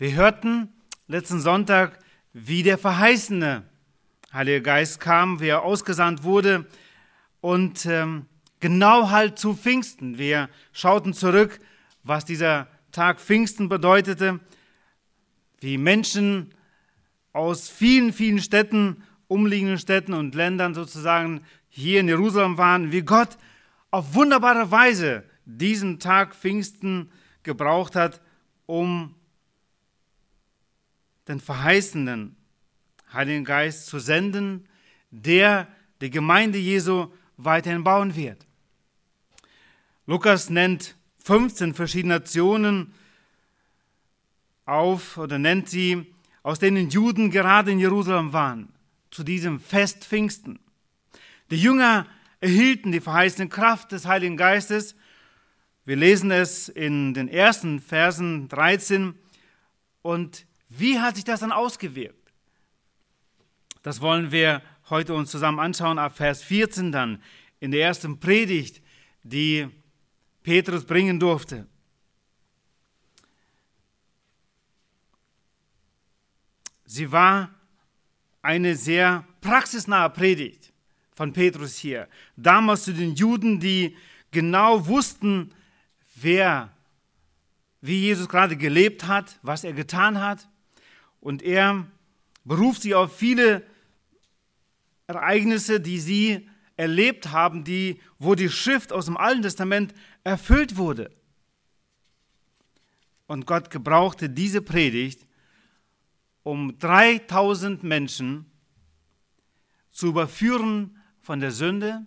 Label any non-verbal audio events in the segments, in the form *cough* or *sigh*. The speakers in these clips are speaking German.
Wir hörten letzten Sonntag, wie der verheißene Heilige Geist kam, wie er ausgesandt wurde und ähm, genau halt zu Pfingsten. Wir schauten zurück, was dieser Tag Pfingsten bedeutete, wie Menschen aus vielen, vielen Städten, umliegenden Städten und Ländern sozusagen hier in Jerusalem waren, wie Gott auf wunderbare Weise diesen Tag Pfingsten gebraucht hat, um den verheißenen Heiligen Geist zu senden, der die Gemeinde Jesu weiterhin bauen wird. Lukas nennt 15 verschiedene Nationen auf oder nennt sie, aus denen Juden gerade in Jerusalem waren, zu diesem Fest Pfingsten. Die Jünger erhielten die verheißene Kraft des Heiligen Geistes. Wir lesen es in den ersten Versen 13. Und wie hat sich das dann ausgewirkt? Das wollen wir heute uns zusammen anschauen, ab Vers 14 dann, in der ersten Predigt, die Petrus bringen durfte. Sie war eine sehr praxisnahe Predigt von Petrus hier. Damals zu den Juden, die genau wussten, wer, wie Jesus gerade gelebt hat, was er getan hat. Und er beruft sie auf viele Ereignisse, die sie erlebt haben, die, wo die Schrift aus dem Alten Testament erfüllt wurde. Und Gott gebrauchte diese Predigt, um 3000 Menschen zu überführen von der Sünde,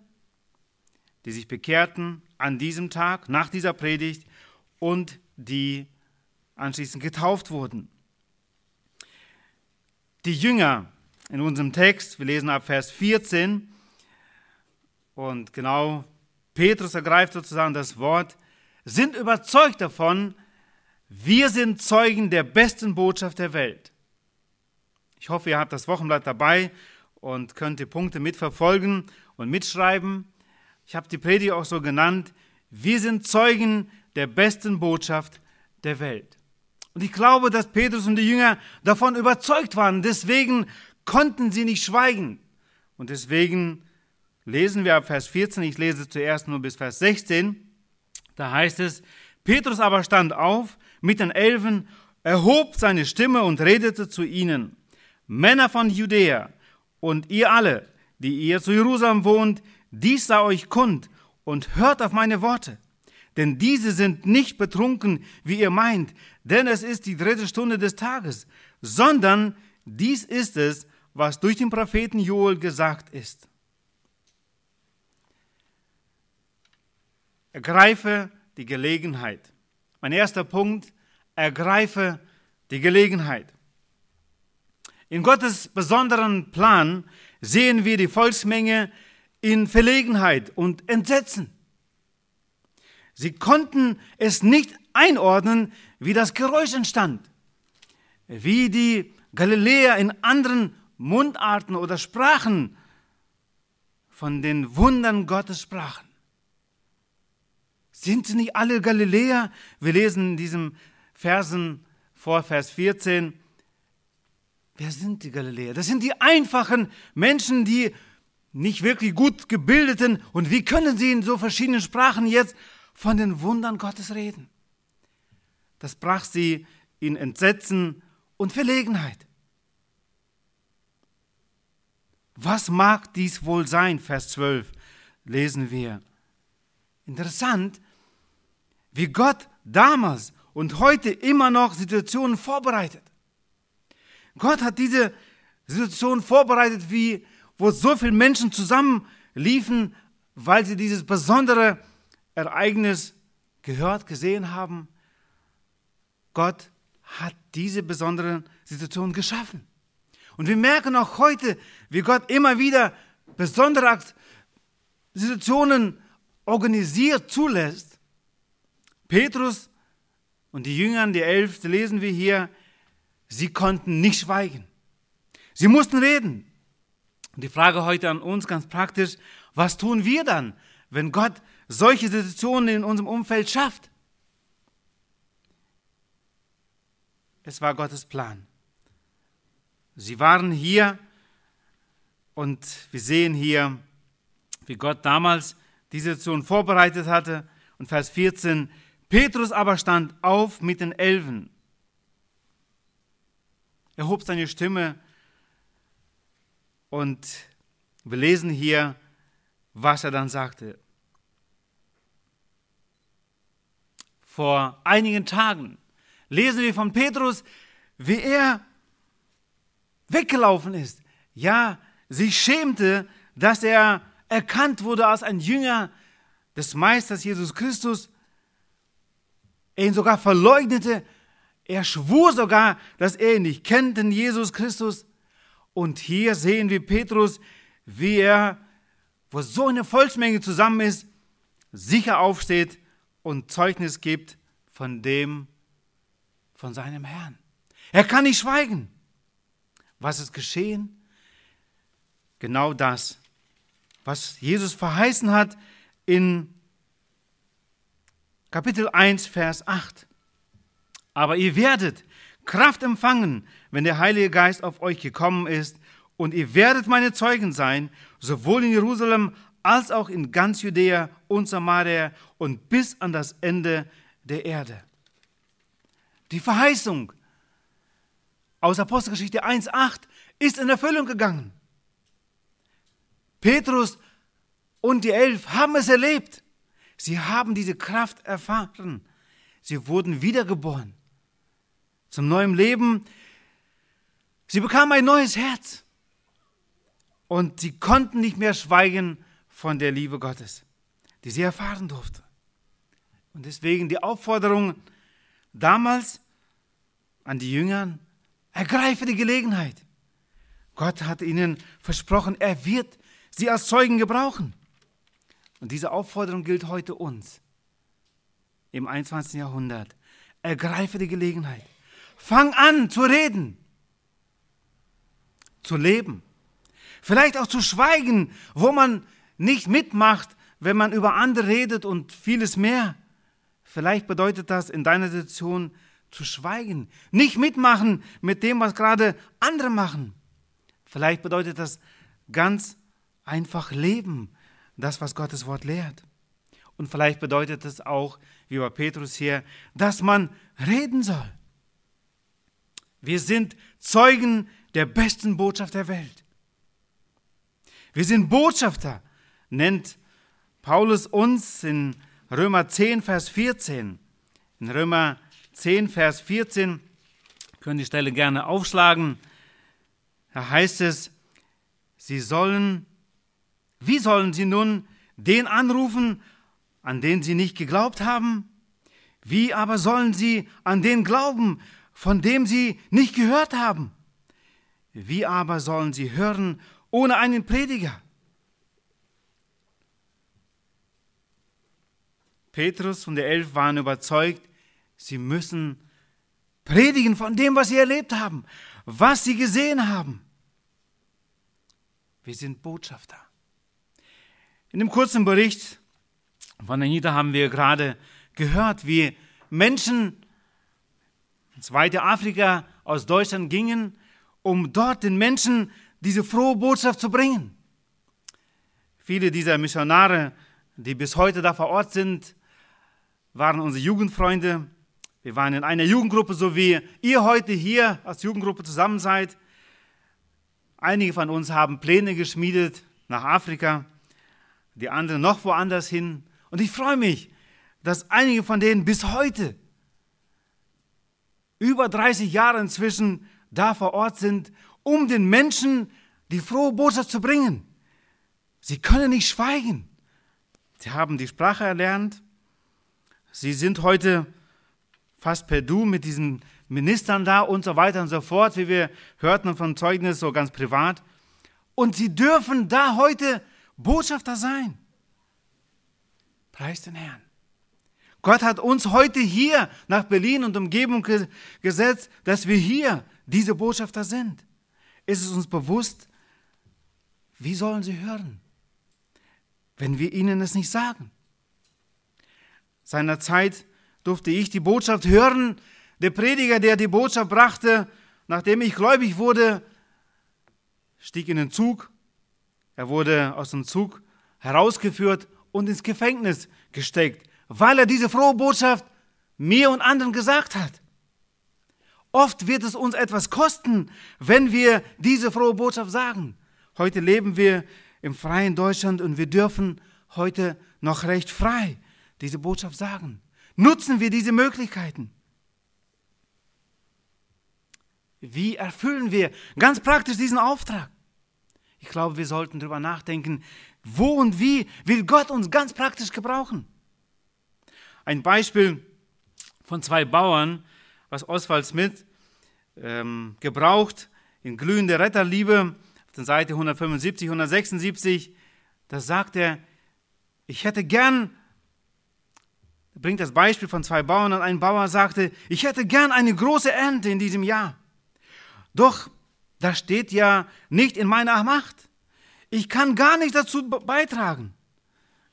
die sich bekehrten an diesem Tag, nach dieser Predigt und die anschließend getauft wurden. Die Jünger in unserem Text, wir lesen ab Vers 14, und genau Petrus ergreift sozusagen das Wort, sind überzeugt davon, wir sind Zeugen der besten Botschaft der Welt. Ich hoffe, ihr habt das Wochenblatt dabei und könnt die Punkte mitverfolgen und mitschreiben. Ich habe die Predigt auch so genannt, wir sind Zeugen der besten Botschaft der Welt. Und ich glaube, dass Petrus und die Jünger davon überzeugt waren. Deswegen konnten sie nicht schweigen. Und deswegen lesen wir ab Vers 14, ich lese zuerst nur bis Vers 16. Da heißt es, Petrus aber stand auf mit den Elfen, erhob seine Stimme und redete zu ihnen. Männer von Judäa und ihr alle, die ihr zu Jerusalem wohnt, dies sei euch kund und hört auf meine Worte. Denn diese sind nicht betrunken, wie ihr meint, denn es ist die dritte Stunde des Tages, sondern dies ist es, was durch den Propheten Joel gesagt ist. Ergreife die Gelegenheit. Mein erster Punkt, ergreife die Gelegenheit. In Gottes besonderen Plan sehen wir die Volksmenge in Verlegenheit und Entsetzen. Sie konnten es nicht einordnen, wie das Geräusch entstand, wie die Galiläer in anderen Mundarten oder Sprachen von den Wundern Gottes sprachen. Sind sie nicht alle Galiläer? Wir lesen in diesem Versen vor Vers 14, Wer sind die Galiläer? Das sind die einfachen Menschen, die nicht wirklich gut gebildeten. Und wie können sie in so verschiedenen Sprachen jetzt von den Wundern Gottes reden? Das brach sie in Entsetzen und Verlegenheit. Was mag dies wohl sein? Vers 12 lesen wir. Interessant, wie Gott damals und heute immer noch Situationen vorbereitet. Gott hat diese Situation vorbereitet, wie, wo so viele Menschen zusammenliefen, weil sie dieses besondere Ereignis gehört, gesehen haben. Gott hat diese besondere Situation geschaffen. Und wir merken auch heute, wie Gott immer wieder besondere Situationen organisiert, zulässt. Petrus und die Jüngern, die Elf, lesen wir hier, Sie konnten nicht schweigen. Sie mussten reden. Die Frage heute an uns ganz praktisch, was tun wir dann, wenn Gott solche Situationen in unserem Umfeld schafft? es war Gottes Plan. Sie waren hier und wir sehen hier, wie Gott damals diese Situation vorbereitet hatte. Und Vers 14, Petrus aber stand auf mit den Elfen. Er hob seine Stimme und wir lesen hier, was er dann sagte. Vor einigen Tagen lesen wir von Petrus, wie er weggelaufen ist. Ja, sich schämte, dass er erkannt wurde als ein Jünger des Meisters Jesus Christus. Er ihn sogar verleugnete. Er schwur sogar, dass er ihn nicht kennt, den Jesus Christus. Und hier sehen wir Petrus, wie er, wo so eine Volksmenge zusammen ist, sicher aufsteht und Zeugnis gibt von dem, von seinem Herrn. Er kann nicht schweigen. Was ist geschehen? Genau das, was Jesus verheißen hat in Kapitel 1, Vers 8. Aber ihr werdet Kraft empfangen, wenn der Heilige Geist auf euch gekommen ist, und ihr werdet meine Zeugen sein, sowohl in Jerusalem als auch in ganz Judäa und Samaria und bis an das Ende der Erde. Die Verheißung aus Apostelgeschichte 1.8 ist in Erfüllung gegangen. Petrus und die Elf haben es erlebt. Sie haben diese Kraft erfahren. Sie wurden wiedergeboren zum neuen Leben. Sie bekamen ein neues Herz. Und sie konnten nicht mehr schweigen von der Liebe Gottes, die sie erfahren durfte. Und deswegen die Aufforderung damals an die Jüngern, ergreife die Gelegenheit. Gott hat ihnen versprochen, er wird sie als Zeugen gebrauchen. Und diese Aufforderung gilt heute uns im 21. Jahrhundert. Ergreife die Gelegenheit. Fang an zu reden, zu leben. Vielleicht auch zu schweigen, wo man nicht mitmacht, wenn man über andere redet und vieles mehr. Vielleicht bedeutet das in deiner Situation zu schweigen, nicht mitmachen mit dem, was gerade andere machen. Vielleicht bedeutet das ganz einfach leben, das, was Gottes Wort lehrt. Und vielleicht bedeutet es auch, wie bei Petrus hier, dass man reden soll. Wir sind Zeugen der besten Botschaft der Welt. Wir sind Botschafter, nennt Paulus uns in Römer 10, Vers 14. In Römer 10, Vers 14, können die Stelle gerne aufschlagen. Da heißt es, sie sollen, wie sollen sie nun den anrufen, an den sie nicht geglaubt haben? Wie aber sollen sie an den glauben, von dem sie nicht gehört haben? Wie aber sollen sie hören ohne einen Prediger? Petrus und die Elf waren überzeugt, sie müssen predigen von dem, was sie erlebt haben, was sie gesehen haben. Wir sind Botschafter. In dem kurzen Bericht von Anita haben wir gerade gehört, wie Menschen ins weite Afrika aus Deutschland gingen, um dort den Menschen diese frohe Botschaft zu bringen. Viele dieser Missionare, die bis heute da vor Ort sind, waren unsere Jugendfreunde. Wir waren in einer Jugendgruppe, so wie ihr heute hier als Jugendgruppe zusammen seid. Einige von uns haben Pläne geschmiedet nach Afrika, die anderen noch woanders hin. Und ich freue mich, dass einige von denen bis heute, über 30 Jahre inzwischen, da vor Ort sind, um den Menschen die frohe Botschaft zu bringen. Sie können nicht schweigen. Sie haben die Sprache erlernt, Sie sind heute fast per Du mit diesen Ministern da und so weiter und so fort, wie wir hörten von Zeugnis, so ganz privat. Und sie dürfen da heute Botschafter sein. Preis den Herrn. Gott hat uns heute hier nach Berlin und Umgebung gesetzt, dass wir hier diese Botschafter sind. Ist es uns bewusst, wie sollen sie hören, wenn wir ihnen es nicht sagen? Seiner Zeit durfte ich die Botschaft hören, Der Prediger, der die Botschaft brachte, nachdem ich gläubig wurde, stieg in den Zug. Er wurde aus dem Zug herausgeführt und ins Gefängnis gesteckt, weil er diese frohe Botschaft mir und anderen gesagt hat. Oft wird es uns etwas kosten, wenn wir diese frohe Botschaft sagen. Heute leben wir im freien Deutschland und wir dürfen heute noch recht frei diese Botschaft sagen. Nutzen wir diese Möglichkeiten. Wie erfüllen wir ganz praktisch diesen Auftrag? Ich glaube, wir sollten darüber nachdenken, wo und wie will Gott uns ganz praktisch gebrauchen. Ein Beispiel von zwei Bauern, was Oswald Smith ähm, gebraucht in glühende Retterliebe auf der Seite 175, 176, da sagt er, ich hätte gern, bringt das Beispiel von zwei Bauern und ein Bauer sagte, ich hätte gern eine große Ernte in diesem Jahr. Doch das steht ja nicht in meiner Macht. Ich kann gar nicht dazu beitragen.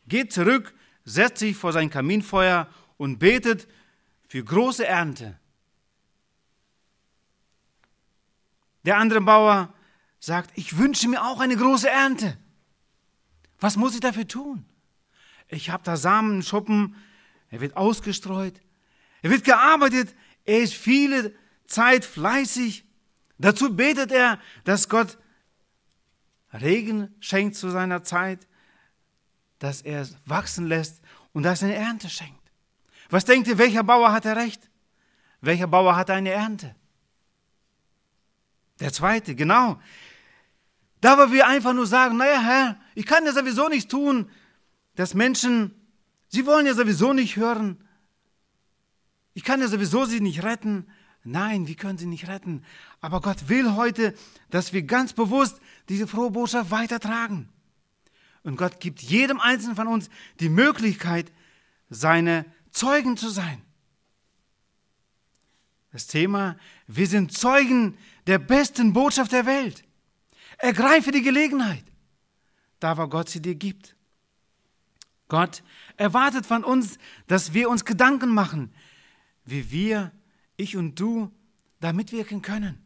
Geht zurück, setzt sich vor sein Kaminfeuer und betet für große Ernte. Der andere Bauer sagt, ich wünsche mir auch eine große Ernte. Was muss ich dafür tun? Ich habe da Samenschuppen, er wird ausgestreut, er wird gearbeitet, er ist viele Zeit fleißig. Dazu betet er, dass Gott Regen schenkt zu seiner Zeit, dass er es wachsen lässt und dass er eine Ernte schenkt. Was denkt ihr, welcher Bauer hat er recht? Welcher Bauer hat eine Ernte? Der zweite, genau. Da wir einfach nur sagen, naja, Herr, ich kann ja sowieso nichts tun, dass Menschen, sie wollen ja sowieso nicht hören. Ich kann ja sowieso sie nicht retten. Nein, wir können sie nicht retten. Aber Gott will heute, dass wir ganz bewusst diese frohe Botschaft weitertragen. Und Gott gibt jedem Einzelnen von uns die Möglichkeit, seine Zeugen zu sein. Das Thema, wir sind Zeugen der besten Botschaft der Welt. Ergreife die Gelegenheit, da wo Gott sie dir gibt. Gott erwartet von uns, dass wir uns Gedanken machen, wie wir, ich und du, da mitwirken können.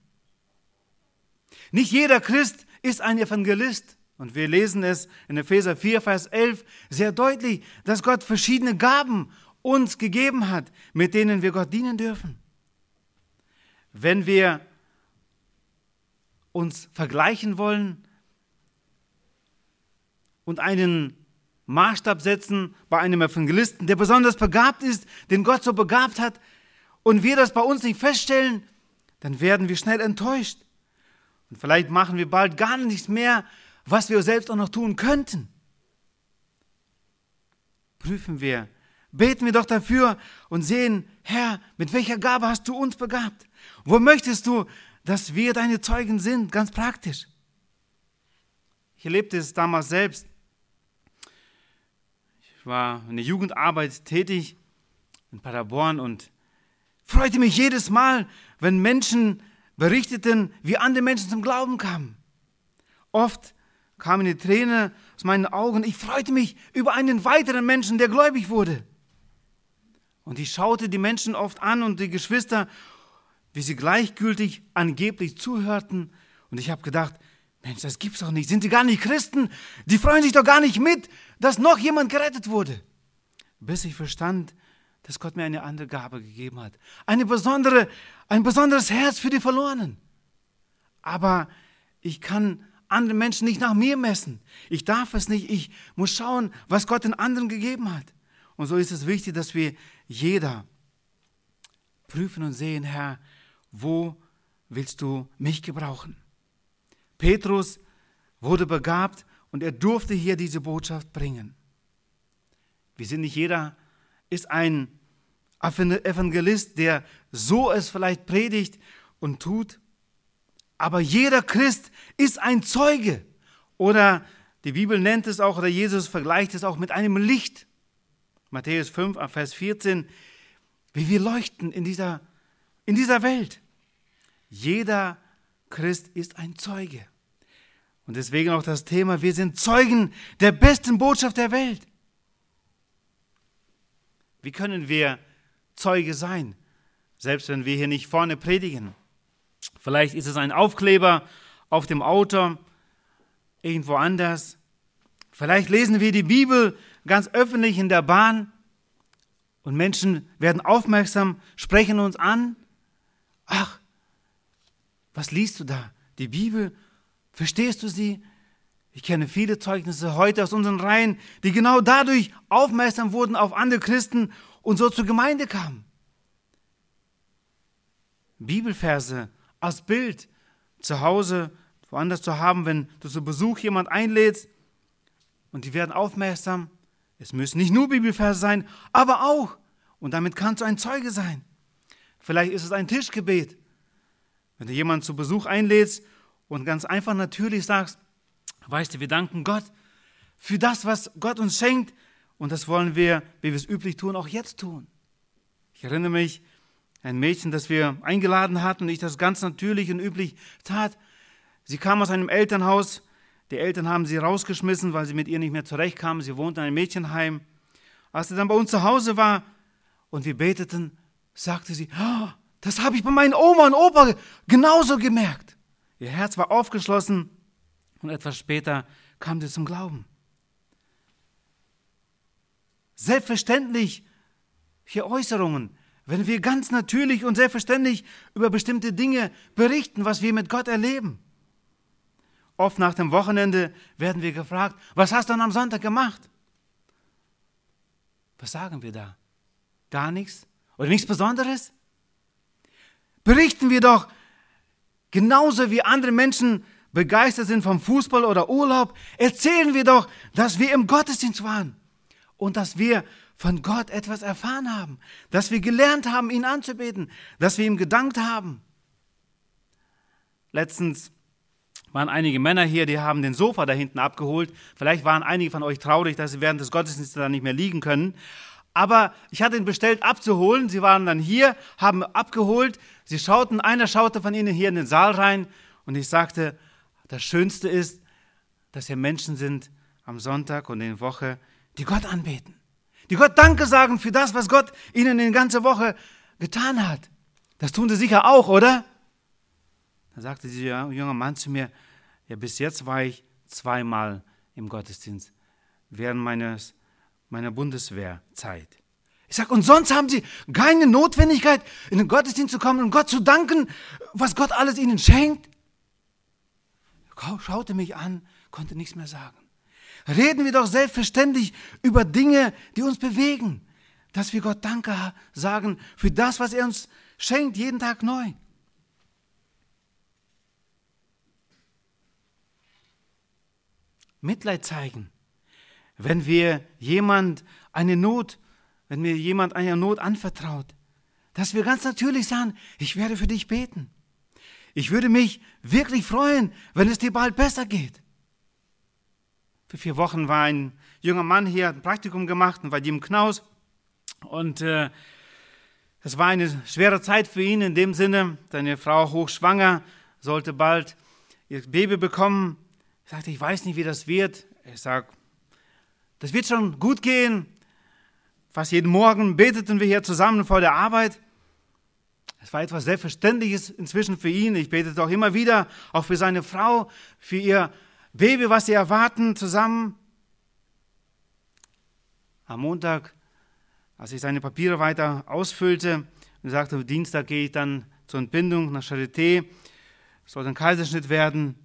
Nicht jeder Christ ist ein Evangelist. Und wir lesen es in Epheser 4, Vers 11 sehr deutlich, dass Gott verschiedene Gaben uns gegeben hat, mit denen wir Gott dienen dürfen. Wenn wir uns vergleichen wollen und einen Maßstab setzen bei einem Evangelisten, der besonders begabt ist, den Gott so begabt hat, und wir das bei uns nicht feststellen, dann werden wir schnell enttäuscht. Und vielleicht machen wir bald gar nichts mehr, was wir selbst auch noch tun könnten. Prüfen wir, beten wir doch dafür und sehen, Herr, mit welcher Gabe hast du uns begabt? Wo möchtest du, dass wir deine Zeugen sind, ganz praktisch. Ich erlebte es damals selbst. War in der Jugendarbeit tätig in Paderborn und freute mich jedes Mal, wenn Menschen berichteten, wie andere Menschen zum Glauben kamen. Oft kam eine Träne aus meinen Augen. Ich freute mich über einen weiteren Menschen, der gläubig wurde. Und ich schaute die Menschen oft an und die Geschwister wie sie gleichgültig angeblich zuhörten. Und ich habe gedacht, Mensch, das gibt's doch nicht. Sind die gar nicht Christen? Die freuen sich doch gar nicht mit, dass noch jemand gerettet wurde. Bis ich verstand, dass Gott mir eine andere Gabe gegeben hat. Eine besondere, ein besonderes Herz für die Verlorenen. Aber ich kann andere Menschen nicht nach mir messen. Ich darf es nicht. Ich muss schauen, was Gott den anderen gegeben hat. Und so ist es wichtig, dass wir jeder prüfen und sehen, Herr, wo willst du mich gebrauchen? Petrus wurde begabt und er durfte hier diese Botschaft bringen. Wir sind nicht jeder ist ein Evangelist, der so es vielleicht predigt und tut, aber jeder Christ ist ein Zeuge. Oder die Bibel nennt es auch, oder Jesus vergleicht es auch mit einem Licht. Matthäus 5, Vers 14, wie wir leuchten in dieser, in dieser Welt. Jeder Christ ist ein Zeuge. Und deswegen auch das Thema, wir sind Zeugen der besten Botschaft der Welt. Wie können wir Zeuge sein? selbst wenn wir hier nicht vorne predigen. Vielleicht ist es ein Aufkleber auf dem Auto, irgendwo anders. Vielleicht lesen wir die Bibel ganz öffentlich in der Bahn und Menschen werden aufmerksam, sprechen uns an. Ach, was liest du da? Die Bibel? Verstehst du sie? Ich kenne viele Zeugnisse heute aus unseren Reihen, die genau dadurch aufmerksam wurden auf andere Christen und so zur Gemeinde kamen. Bibelverse als Bild zu Hause, woanders zu haben, wenn du zu Besuch jemand einlädst und die werden aufmerksam. Es müssen nicht nur Bibelverse sein, aber auch. Und damit kannst du ein Zeuge sein. Vielleicht ist es ein Tischgebet. Wenn du jemanden zu Besuch einlädst und ganz einfach natürlich sagst, Weißt du, wir danken Gott für das, was Gott uns schenkt. Und das wollen wir, wie wir es üblich tun, auch jetzt tun. Ich erinnere mich, ein Mädchen, das wir eingeladen hatten und ich das ganz natürlich und üblich tat. Sie kam aus einem Elternhaus. Die Eltern haben sie rausgeschmissen, weil sie mit ihr nicht mehr zurechtkamen. Sie wohnte in einem Mädchenheim. Als sie dann bei uns zu Hause war und wir beteten, sagte sie, oh, das habe ich bei meinen Oma und Opa genauso gemerkt. Ihr Herz war aufgeschlossen und etwas später kam sie zum Glauben. Selbstverständlich hier Äußerungen, wenn wir ganz natürlich und selbstverständlich über bestimmte Dinge berichten, was wir mit Gott erleben. Oft nach dem Wochenende werden wir gefragt, was hast du dann am Sonntag gemacht? Was sagen wir da? Gar nichts? Oder nichts Besonderes? Berichten wir doch genauso wie andere Menschen begeistert sind vom Fußball oder Urlaub, erzählen wir doch, dass wir im Gottesdienst waren und dass wir von Gott etwas erfahren haben, dass wir gelernt haben, ihn anzubeten, dass wir ihm gedankt haben. Letztens waren einige Männer hier, die haben den Sofa da hinten abgeholt. Vielleicht waren einige von euch traurig, dass sie während des Gottesdienstes da nicht mehr liegen können. Aber ich hatte ihn bestellt abzuholen. Sie waren dann hier, haben abgeholt. Sie schauten, einer schaute von ihnen hier in den Saal rein und ich sagte, das Schönste ist, dass hier Menschen sind am Sonntag und in der Woche, die Gott anbeten. Die Gott Danke sagen für das, was Gott ihnen in der ganzen Woche getan hat. Das tun sie sicher auch, oder? Da sagte dieser junge Mann zu mir, ja, bis jetzt war ich zweimal im Gottesdienst während meines, meiner Bundeswehrzeit. Ich sage, und sonst haben sie keine Notwendigkeit, in den Gottesdienst zu kommen und Gott zu danken, was Gott alles ihnen schenkt? schaute mich an, konnte nichts mehr sagen. Reden wir doch selbstverständlich über Dinge, die uns bewegen, dass wir Gott Danke sagen für das, was er uns schenkt, jeden Tag neu. Mitleid zeigen, wenn wir jemand eine Not, wenn mir jemand eine Not anvertraut, dass wir ganz natürlich sagen, ich werde für dich beten. Ich würde mich wirklich freuen, wenn es dir bald besser geht. Für vier Wochen war ein junger Mann hier, hat ein Praktikum gemacht war Jim Knaus. Und äh, es war eine schwere Zeit für ihn in dem Sinne, seine Frau hochschwanger, sollte bald ihr Baby bekommen. Ich sagte, ich weiß nicht, wie das wird. Ich sage, das wird schon gut gehen. Fast jeden Morgen beteten wir hier zusammen vor der Arbeit. Es war etwas Selbstverständliches inzwischen für ihn. Ich betete auch immer wieder, auch für seine Frau, für ihr Baby, was sie erwarten, zusammen. Am Montag, als ich seine Papiere weiter ausfüllte und sagte, Dienstag gehe ich dann zur Entbindung nach Charité, soll ein Kaiserschnitt werden,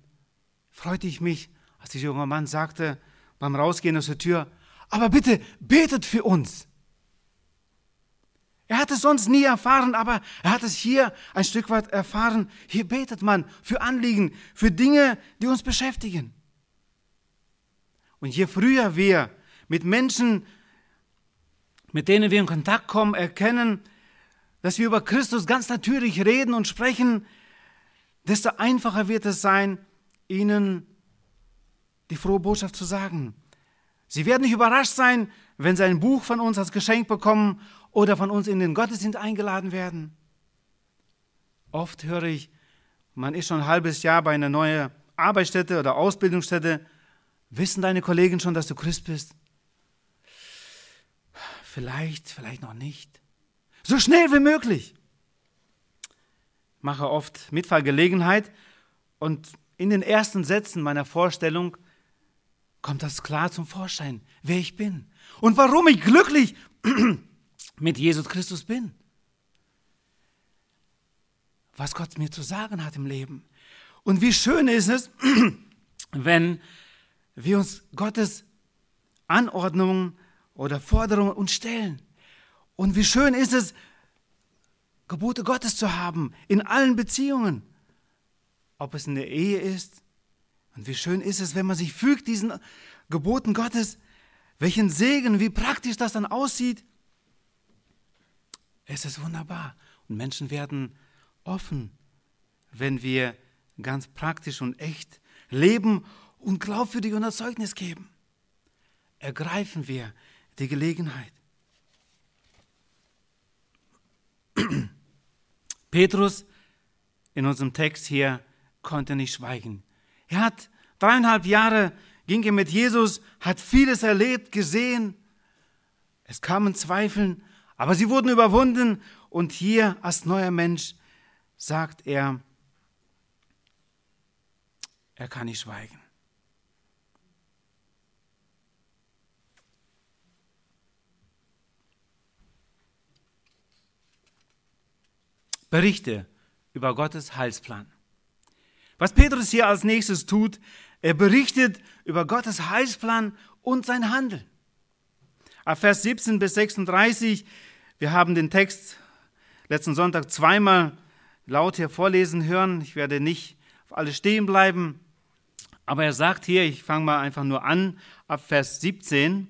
freute ich mich, als dieser junge Mann sagte beim Rausgehen aus der Tür, aber bitte betet für uns. Er hat es sonst nie erfahren, aber er hat es hier ein Stück weit erfahren. Hier betet man für Anliegen, für Dinge, die uns beschäftigen. Und je früher wir mit Menschen, mit denen wir in Kontakt kommen, erkennen, dass wir über Christus ganz natürlich reden und sprechen, desto einfacher wird es sein, ihnen die frohe Botschaft zu sagen. Sie werden nicht überrascht sein, wenn sie ein Buch von uns als Geschenk bekommen oder von uns in den Gottesdienst eingeladen werden. Oft höre ich, man ist schon ein halbes Jahr bei einer neuen Arbeitsstätte oder Ausbildungsstätte. Wissen deine Kollegen schon, dass du Christ bist? Vielleicht, vielleicht noch nicht. So schnell wie möglich. mache oft Mitfahrgelegenheit und in den ersten Sätzen meiner Vorstellung kommt das klar zum Vorschein, wer ich bin und warum ich glücklich *clears throat* mit Jesus Christus bin. Was Gott mir zu sagen hat im Leben. Und wie schön ist es, *clears throat* wenn wir uns Gottes Anordnungen oder Forderungen uns stellen. Und wie schön ist es, Gebote Gottes zu haben in allen Beziehungen, ob es in der Ehe ist. Und wie schön ist es, wenn man sich fügt diesen Geboten Gottes, welchen Segen, wie praktisch das dann aussieht. Es ist wunderbar. Und Menschen werden offen, wenn wir ganz praktisch und echt leben und glaubwürdig und Erzeugnis geben. Ergreifen wir die Gelegenheit. *clears throat* Petrus in unserem Text hier konnte nicht schweigen. Er hat dreieinhalb Jahre ging er mit Jesus, hat vieles erlebt, gesehen. Es kamen Zweifeln, aber sie wurden überwunden. Und hier als neuer Mensch sagt er, er kann nicht schweigen. Berichte über Gottes Heilsplan. Was Petrus hier als nächstes tut, er berichtet über Gottes Heilsplan und sein Handeln. Ab Vers 17 bis 36, wir haben den Text letzten Sonntag zweimal laut hier vorlesen hören. Ich werde nicht auf alles stehen bleiben. Aber er sagt hier, ich fange mal einfach nur an, ab Vers 17,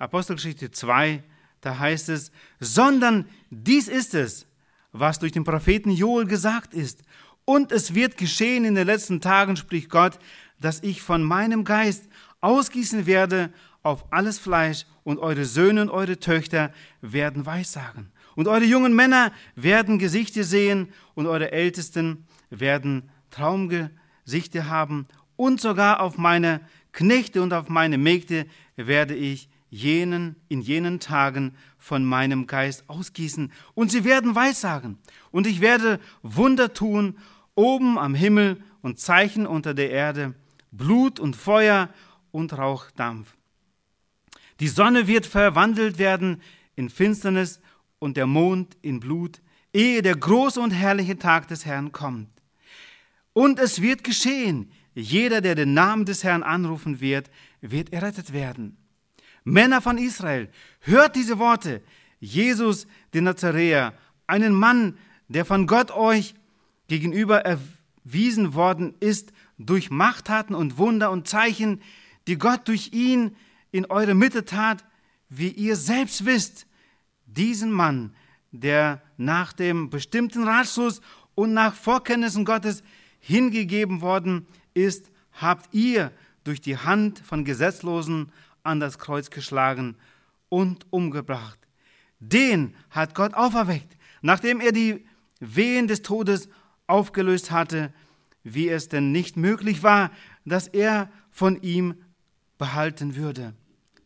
Apostelgeschichte 2, da heißt es, sondern dies ist es, was durch den Propheten Joel gesagt ist. Und es wird geschehen in den letzten Tagen, spricht Gott, dass ich von meinem Geist ausgießen werde auf alles Fleisch und eure Söhne und eure Töchter werden Weissagen. Und eure jungen Männer werden Gesichter sehen und eure Ältesten werden Traumgesichter haben. Und sogar auf meine Knechte und auf meine Mägde werde ich jenen, in jenen Tagen von meinem Geist ausgießen und sie werden Weissagen. Und ich werde Wunder tun oben am Himmel und Zeichen unter der Erde, Blut und Feuer und Rauchdampf. Die Sonne wird verwandelt werden in Finsternis und der Mond in Blut, ehe der große und herrliche Tag des Herrn kommt. Und es wird geschehen, jeder, der den Namen des Herrn anrufen wird, wird errettet werden. Männer von Israel, hört diese Worte. Jesus, den Nazaräer, einen Mann, der von Gott euch gegenüber erwiesen worden ist durch Machttaten und Wunder und Zeichen, die Gott durch ihn in eure Mitte tat, wie ihr selbst wisst. Diesen Mann, der nach dem bestimmten Ratschluss und nach Vorkenntnissen Gottes hingegeben worden ist, habt ihr durch die Hand von Gesetzlosen an das Kreuz geschlagen und umgebracht. Den hat Gott auferweckt, nachdem er die Wehen des Todes aufgelöst hatte, wie es denn nicht möglich war, dass er von ihm behalten würde.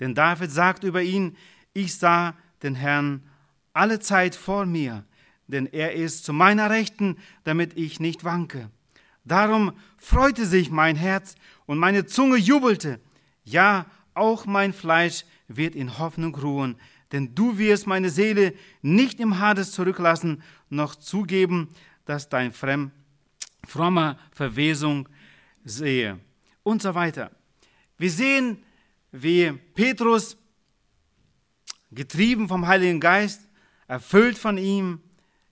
Denn David sagt über ihn, ich sah den Herrn alle Zeit vor mir, denn er ist zu meiner Rechten, damit ich nicht wanke. Darum freute sich mein Herz und meine Zunge jubelte. Ja, auch mein Fleisch wird in Hoffnung ruhen, denn du wirst meine Seele nicht im Hades zurücklassen, noch zugeben, dass dein Fremd, frommer Verwesung sehe. Und so weiter. Wir sehen, wie Petrus, getrieben vom Heiligen Geist, erfüllt von ihm,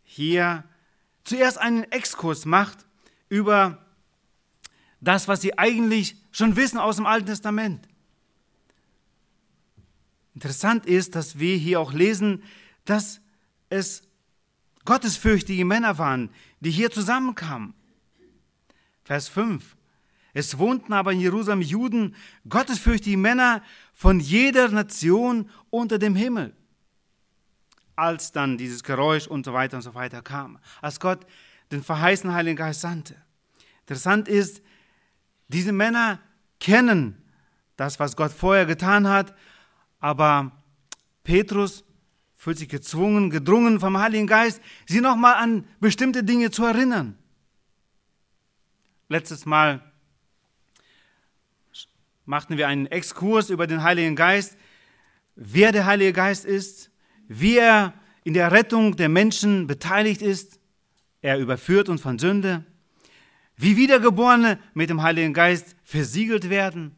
hier zuerst einen Exkurs macht über das, was sie eigentlich schon wissen aus dem Alten Testament. Interessant ist, dass wir hier auch lesen, dass es gottesfürchtige Männer waren, die hier zusammenkamen. Vers 5. Es wohnten aber in Jerusalem Juden, gottesfürchtige Männer von jeder Nation unter dem Himmel. Als dann dieses Geräusch und so weiter und so weiter kam, als Gott den verheißenen Heiligen Geist sandte. Interessant ist, diese Männer kennen das, was Gott vorher getan hat aber Petrus fühlt sich gezwungen, gedrungen vom Heiligen Geist, sie nochmal an bestimmte Dinge zu erinnern. Letztes Mal machten wir einen Exkurs über den Heiligen Geist, wer der Heilige Geist ist, wie er in der Rettung der Menschen beteiligt ist. Er überführt uns von Sünde. Wie Wiedergeborene mit dem Heiligen Geist versiegelt werden.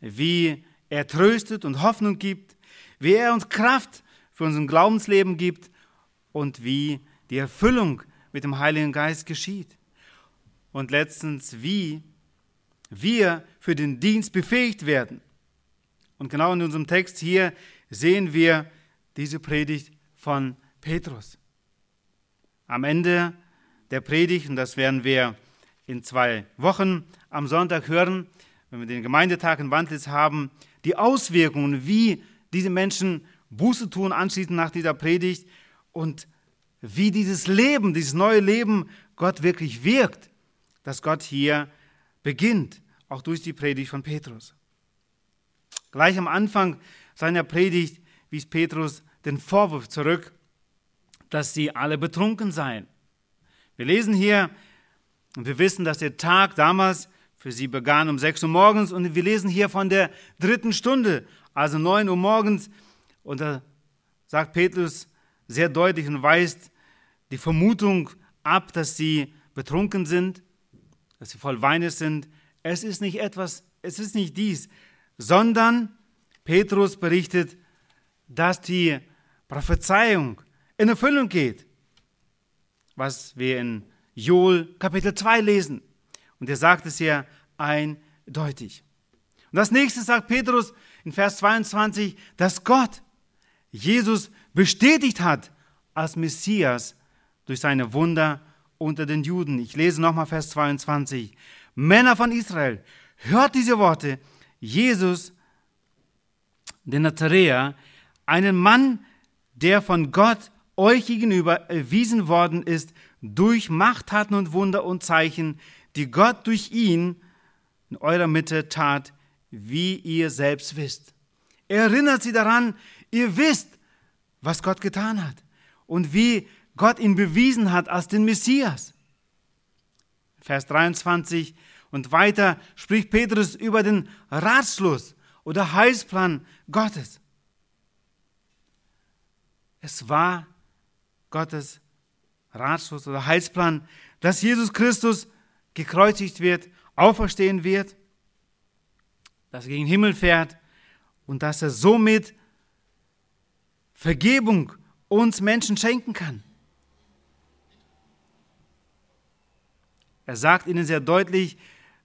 Wie er tröstet und Hoffnung gibt wie er uns Kraft für unser Glaubensleben gibt und wie die Erfüllung mit dem Heiligen Geist geschieht. Und letztens, wie wir für den Dienst befähigt werden. Und genau in unserem Text hier sehen wir diese Predigt von Petrus. Am Ende der Predigt, und das werden wir in zwei Wochen am Sonntag hören, wenn wir den Gemeindetag in Wandlitz haben, die Auswirkungen, wie diese Menschen Buße tun anschließend nach dieser Predigt und wie dieses Leben, dieses neue Leben Gott wirklich wirkt, dass Gott hier beginnt, auch durch die Predigt von Petrus. Gleich am Anfang seiner Predigt wies Petrus den Vorwurf zurück, dass sie alle betrunken seien. Wir lesen hier und wir wissen, dass der Tag damals für sie begann um 6 Uhr morgens und wir lesen hier von der dritten Stunde, also 9 Uhr morgens. Und da sagt Petrus sehr deutlich und weist die Vermutung ab, dass sie betrunken sind, dass sie voll Weines sind. Es ist nicht etwas, es ist nicht dies, sondern Petrus berichtet, dass die Prophezeiung in Erfüllung geht, was wir in Joel Kapitel 2 lesen. Und er sagt es ja eindeutig. Und das nächste sagt Petrus in Vers 22, dass Gott Jesus bestätigt hat als Messias durch seine Wunder unter den Juden. Ich lese nochmal Vers 22. Männer von Israel, hört diese Worte. Jesus, den Nazaräer, einen Mann, der von Gott euch gegenüber erwiesen worden ist durch Machttaten und Wunder und Zeichen, die Gott durch ihn in eurer Mitte tat, wie ihr selbst wisst. Erinnert sie daran, ihr wisst, was Gott getan hat und wie Gott ihn bewiesen hat als den Messias. Vers 23 und weiter spricht Petrus über den Ratschluss oder Heilsplan Gottes. Es war Gottes Ratschluss oder Heilsplan, dass Jesus Christus gekreuzigt wird, auferstehen wird dass er gegen den Himmel fährt und dass er somit Vergebung uns Menschen schenken kann. Er sagt ihnen sehr deutlich,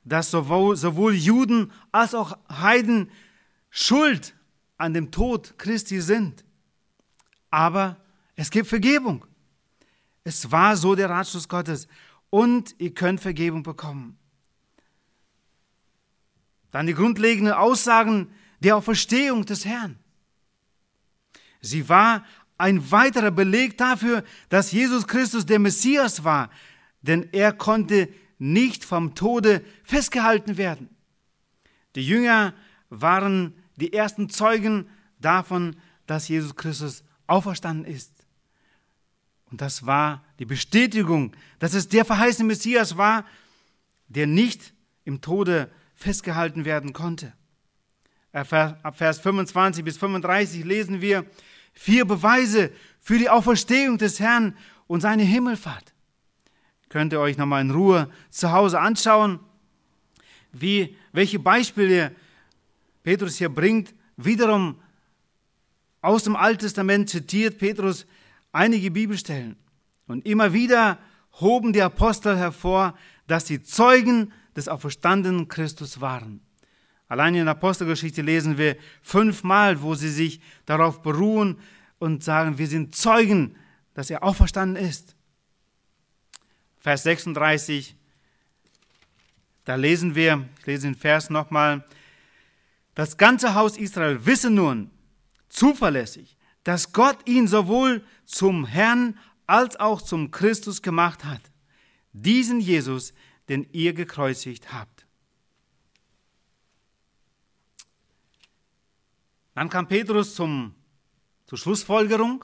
dass sowohl, sowohl Juden als auch Heiden schuld an dem Tod Christi sind. Aber es gibt Vergebung. Es war so der Ratschluss Gottes. Und ihr könnt Vergebung bekommen. Dann die grundlegenden Aussagen der Auferstehung des Herrn. Sie war ein weiterer Beleg dafür, dass Jesus Christus der Messias war, denn er konnte nicht vom Tode festgehalten werden. Die Jünger waren die ersten Zeugen davon, dass Jesus Christus auferstanden ist. Und das war die Bestätigung, dass es der verheißene Messias war, der nicht im Tode festgehalten werden konnte. Ab Vers 25 bis 35 lesen wir vier Beweise für die Auferstehung des Herrn und seine Himmelfahrt. Könnt ihr euch nochmal in Ruhe zu Hause anschauen, wie, welche Beispiele Petrus hier bringt. Wiederum aus dem Alten Testament zitiert Petrus einige Bibelstellen. Und immer wieder hoben die Apostel hervor, dass die Zeugen des auferstandenen Christus waren. Allein in der Apostelgeschichte lesen wir fünfmal, wo sie sich darauf beruhen und sagen, wir sind Zeugen, dass er auferstanden ist. Vers 36, da lesen wir, ich lese den Vers nochmal, das ganze Haus Israel wisse nun zuverlässig, dass Gott ihn sowohl zum Herrn als auch zum Christus gemacht hat. Diesen Jesus, den ihr gekreuzigt habt. Dann kam Petrus zum zur Schlussfolgerung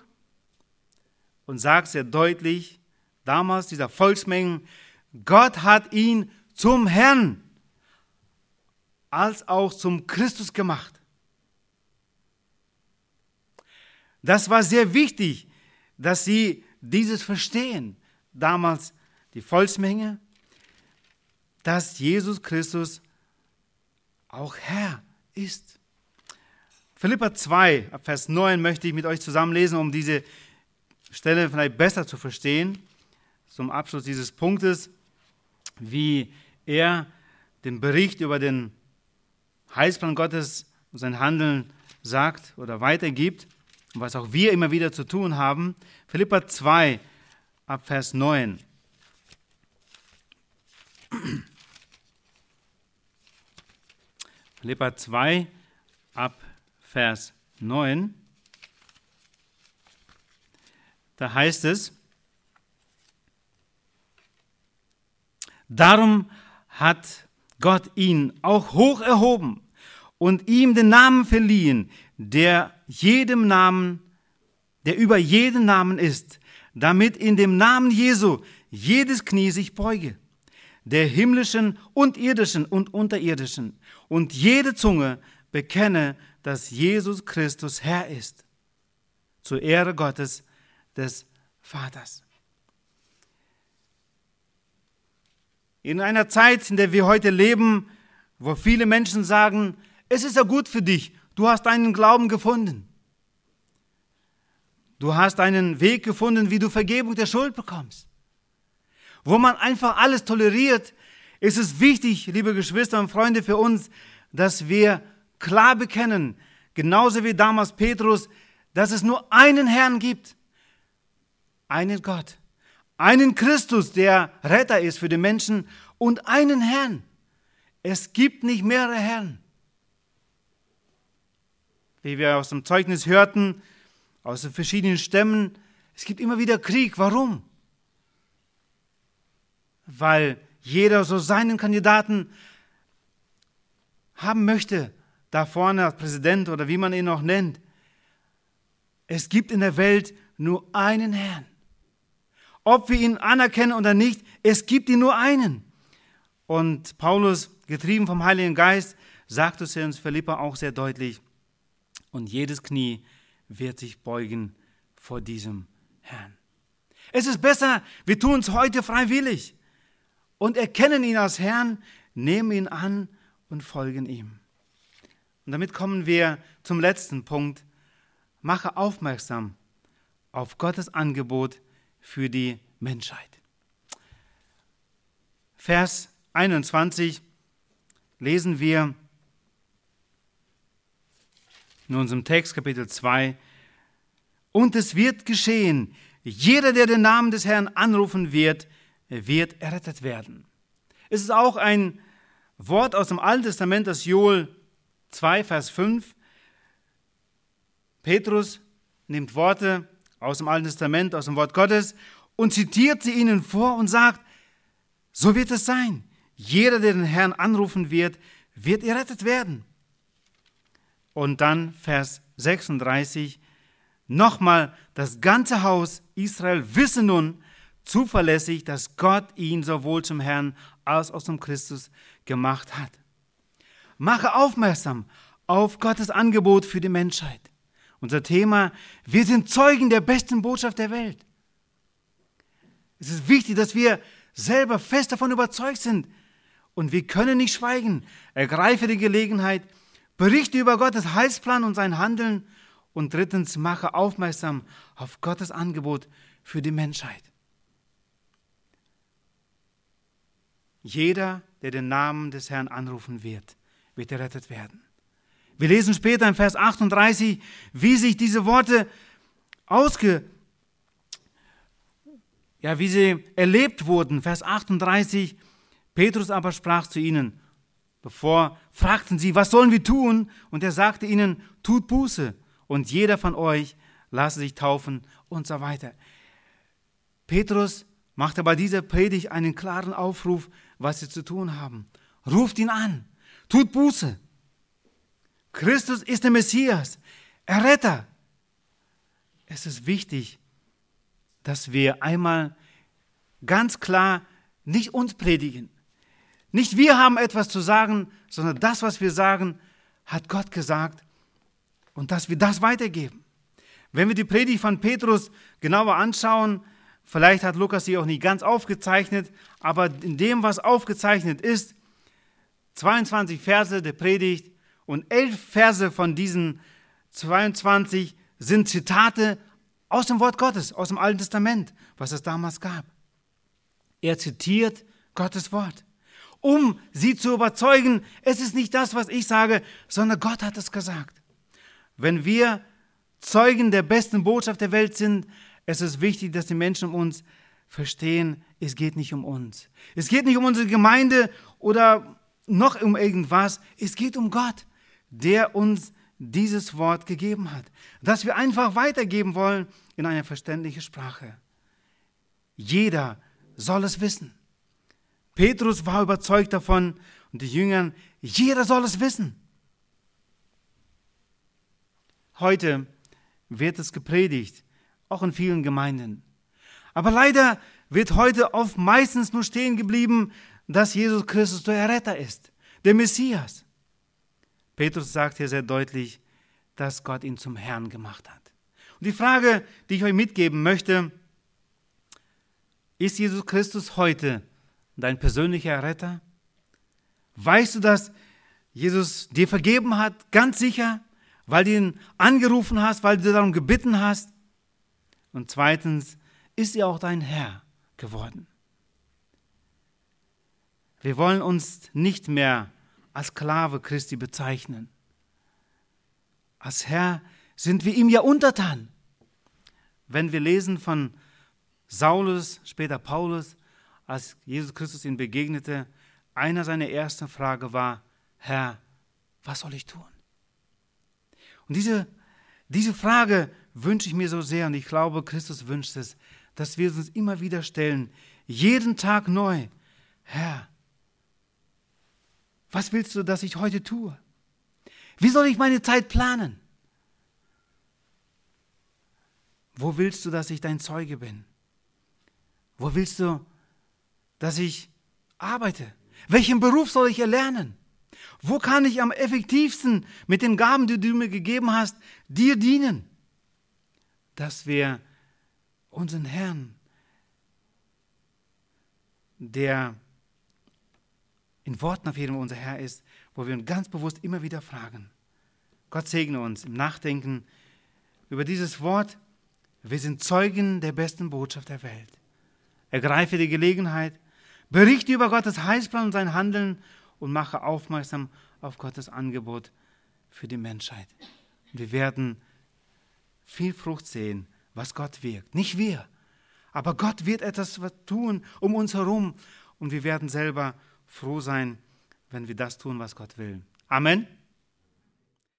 und sagt sehr deutlich, damals dieser Volksmengen, Gott hat ihn zum Herrn als auch zum Christus gemacht. Das war sehr wichtig, dass sie dieses verstehen, damals die Volksmenge, dass Jesus Christus auch Herr ist. Philippa 2, Vers 9 möchte ich mit euch zusammenlesen, um diese Stelle vielleicht besser zu verstehen, zum Abschluss dieses Punktes, wie er den Bericht über den Heilsplan Gottes und sein Handeln sagt oder weitergibt und was auch wir immer wieder zu tun haben. Philippa 2 ab Vers 9. Philippa 2 ab Vers 9. Da heißt es, darum hat Gott ihn auch hoch erhoben und ihm den Namen verliehen, der jedem Namen, der über jeden Namen ist, damit in dem Namen Jesu jedes Knie sich beuge, der himmlischen und irdischen und unterirdischen, und jede Zunge bekenne, dass Jesus Christus Herr ist, zur Ehre Gottes des Vaters. In einer Zeit, in der wir heute leben, wo viele Menschen sagen, es ist ja gut für dich, du hast einen Glauben gefunden. Du hast einen Weg gefunden, wie du Vergebung der Schuld bekommst. Wo man einfach alles toleriert, ist es wichtig, liebe Geschwister und Freunde, für uns, dass wir klar bekennen, genauso wie damals Petrus, dass es nur einen Herrn gibt, einen Gott, einen Christus, der Retter ist für die Menschen und einen Herrn. Es gibt nicht mehrere Herren. Wie wir aus dem Zeugnis hörten, aus den verschiedenen Stämmen, es gibt immer wieder Krieg. Warum? Weil jeder so seinen Kandidaten haben möchte, da vorne als Präsident oder wie man ihn auch nennt. Es gibt in der Welt nur einen Herrn. Ob wir ihn anerkennen oder nicht, es gibt ihn nur einen. Und Paulus, getrieben vom Heiligen Geist, sagt es uns Philippa auch sehr deutlich. Und jedes Knie wird sich beugen vor diesem Herrn. Es ist besser, wir tun es heute freiwillig und erkennen ihn als Herrn, nehmen ihn an und folgen ihm. Und damit kommen wir zum letzten Punkt. Mache aufmerksam auf Gottes Angebot für die Menschheit. Vers 21 lesen wir in unserem Text, Kapitel 2. Und es wird geschehen, jeder, der den Namen des Herrn anrufen wird, wird errettet werden. Es ist auch ein Wort aus dem Alten Testament, das Joel 2, Vers 5. Petrus nimmt Worte aus dem Alten Testament, aus dem Wort Gottes und zitiert sie ihnen vor und sagt, so wird es sein. Jeder, der den Herrn anrufen wird, wird errettet werden. Und dann Vers 36, nochmal, das ganze Haus Israel wisse nun zuverlässig, dass Gott ihn sowohl zum Herrn als auch zum Christus gemacht hat. Mache aufmerksam auf Gottes Angebot für die Menschheit. Unser Thema, wir sind Zeugen der besten Botschaft der Welt. Es ist wichtig, dass wir selber fest davon überzeugt sind. Und wir können nicht schweigen. Ergreife die Gelegenheit, berichte über Gottes Heilsplan und sein Handeln. Und drittens, mache aufmerksam auf Gottes Angebot für die Menschheit. Jeder, der den Namen des Herrn anrufen wird, wird errettet werden. Wir lesen später in Vers 38, wie sich diese Worte ausge, ja, wie sie erlebt wurden. Vers 38, Petrus aber sprach zu ihnen, bevor fragten sie, was sollen wir tun? Und er sagte ihnen, tut Buße und jeder von euch lasse sich taufen und so weiter. Petrus machte bei dieser Predigt einen klaren Aufruf, was sie zu tun haben. Ruft ihn an, tut Buße. Christus ist der Messias, Erretter. es ist wichtig, dass wir einmal ganz klar nicht uns predigen. Nicht wir haben etwas zu sagen, sondern das, was wir sagen, hat Gott gesagt und dass wir das weitergeben. Wenn wir die Predigt von Petrus genauer anschauen, vielleicht hat Lukas sie auch nicht ganz aufgezeichnet, aber in dem, was aufgezeichnet ist, 22 Verse der Predigt und elf Verse von diesen 22 sind Zitate aus dem Wort Gottes, aus dem Alten Testament, was es damals gab. Er zitiert Gottes Wort, um sie zu überzeugen, es ist nicht das, was ich sage, sondern Gott hat es gesagt. Wenn wir Zeugen der besten Botschaft der Welt sind, es ist wichtig, dass die Menschen um uns verstehen, es geht nicht um uns. Es geht nicht um unsere Gemeinde oder noch um irgendwas. Es geht um Gott, der uns dieses Wort gegeben hat. Dass wir einfach weitergeben wollen in eine verständliche Sprache. Jeder soll es wissen. Petrus war überzeugt davon und die Jüngern, jeder soll es wissen. Heute wird es gepredigt, auch in vielen Gemeinden. Aber leider wird heute oft meistens nur stehen geblieben, dass Jesus Christus der Retter ist, der Messias. Petrus sagt hier sehr deutlich, dass Gott ihn zum Herrn gemacht hat. Und die Frage, die ich euch mitgeben möchte, ist Jesus Christus heute dein persönlicher Retter? Weißt du, dass Jesus dir vergeben hat, ganz sicher, weil du ihn angerufen hast, weil du darum gebeten hast? Und zweitens, ist er auch dein Herr geworden? Wir wollen uns nicht mehr als Sklave Christi bezeichnen. Als Herr sind wir ihm ja untertan. Wenn wir lesen von Saulus, später Paulus, als Jesus Christus ihm begegnete, einer seiner ersten Fragen war, Herr, was soll ich tun? Und diese, diese Frage wünsche ich mir so sehr und ich glaube, Christus wünscht es, dass wir uns immer wieder stellen, jeden Tag neu, Herr, was willst du, dass ich heute tue? Wie soll ich meine Zeit planen? Wo willst du, dass ich dein Zeuge bin? Wo willst du, dass ich arbeite? Welchen Beruf soll ich erlernen? Wo kann ich am effektivsten mit den Gaben, die du mir gegeben hast, dir dienen? Dass wir unseren Herrn, der in Worten auf jeden Fall unser Herr ist, wo wir uns ganz bewusst immer wieder fragen. Gott segne uns im Nachdenken über dieses Wort. Wir sind Zeugen der besten Botschaft der Welt. Ergreife die Gelegenheit, berichte über Gottes Heilsplan und sein Handeln und mache aufmerksam auf Gottes Angebot für die Menschheit. wir werden viel Frucht sehen, was Gott wirkt. Nicht wir, aber Gott wird etwas tun um uns herum und wir werden selber froh sein, wenn wir das tun, was Gott will. Amen.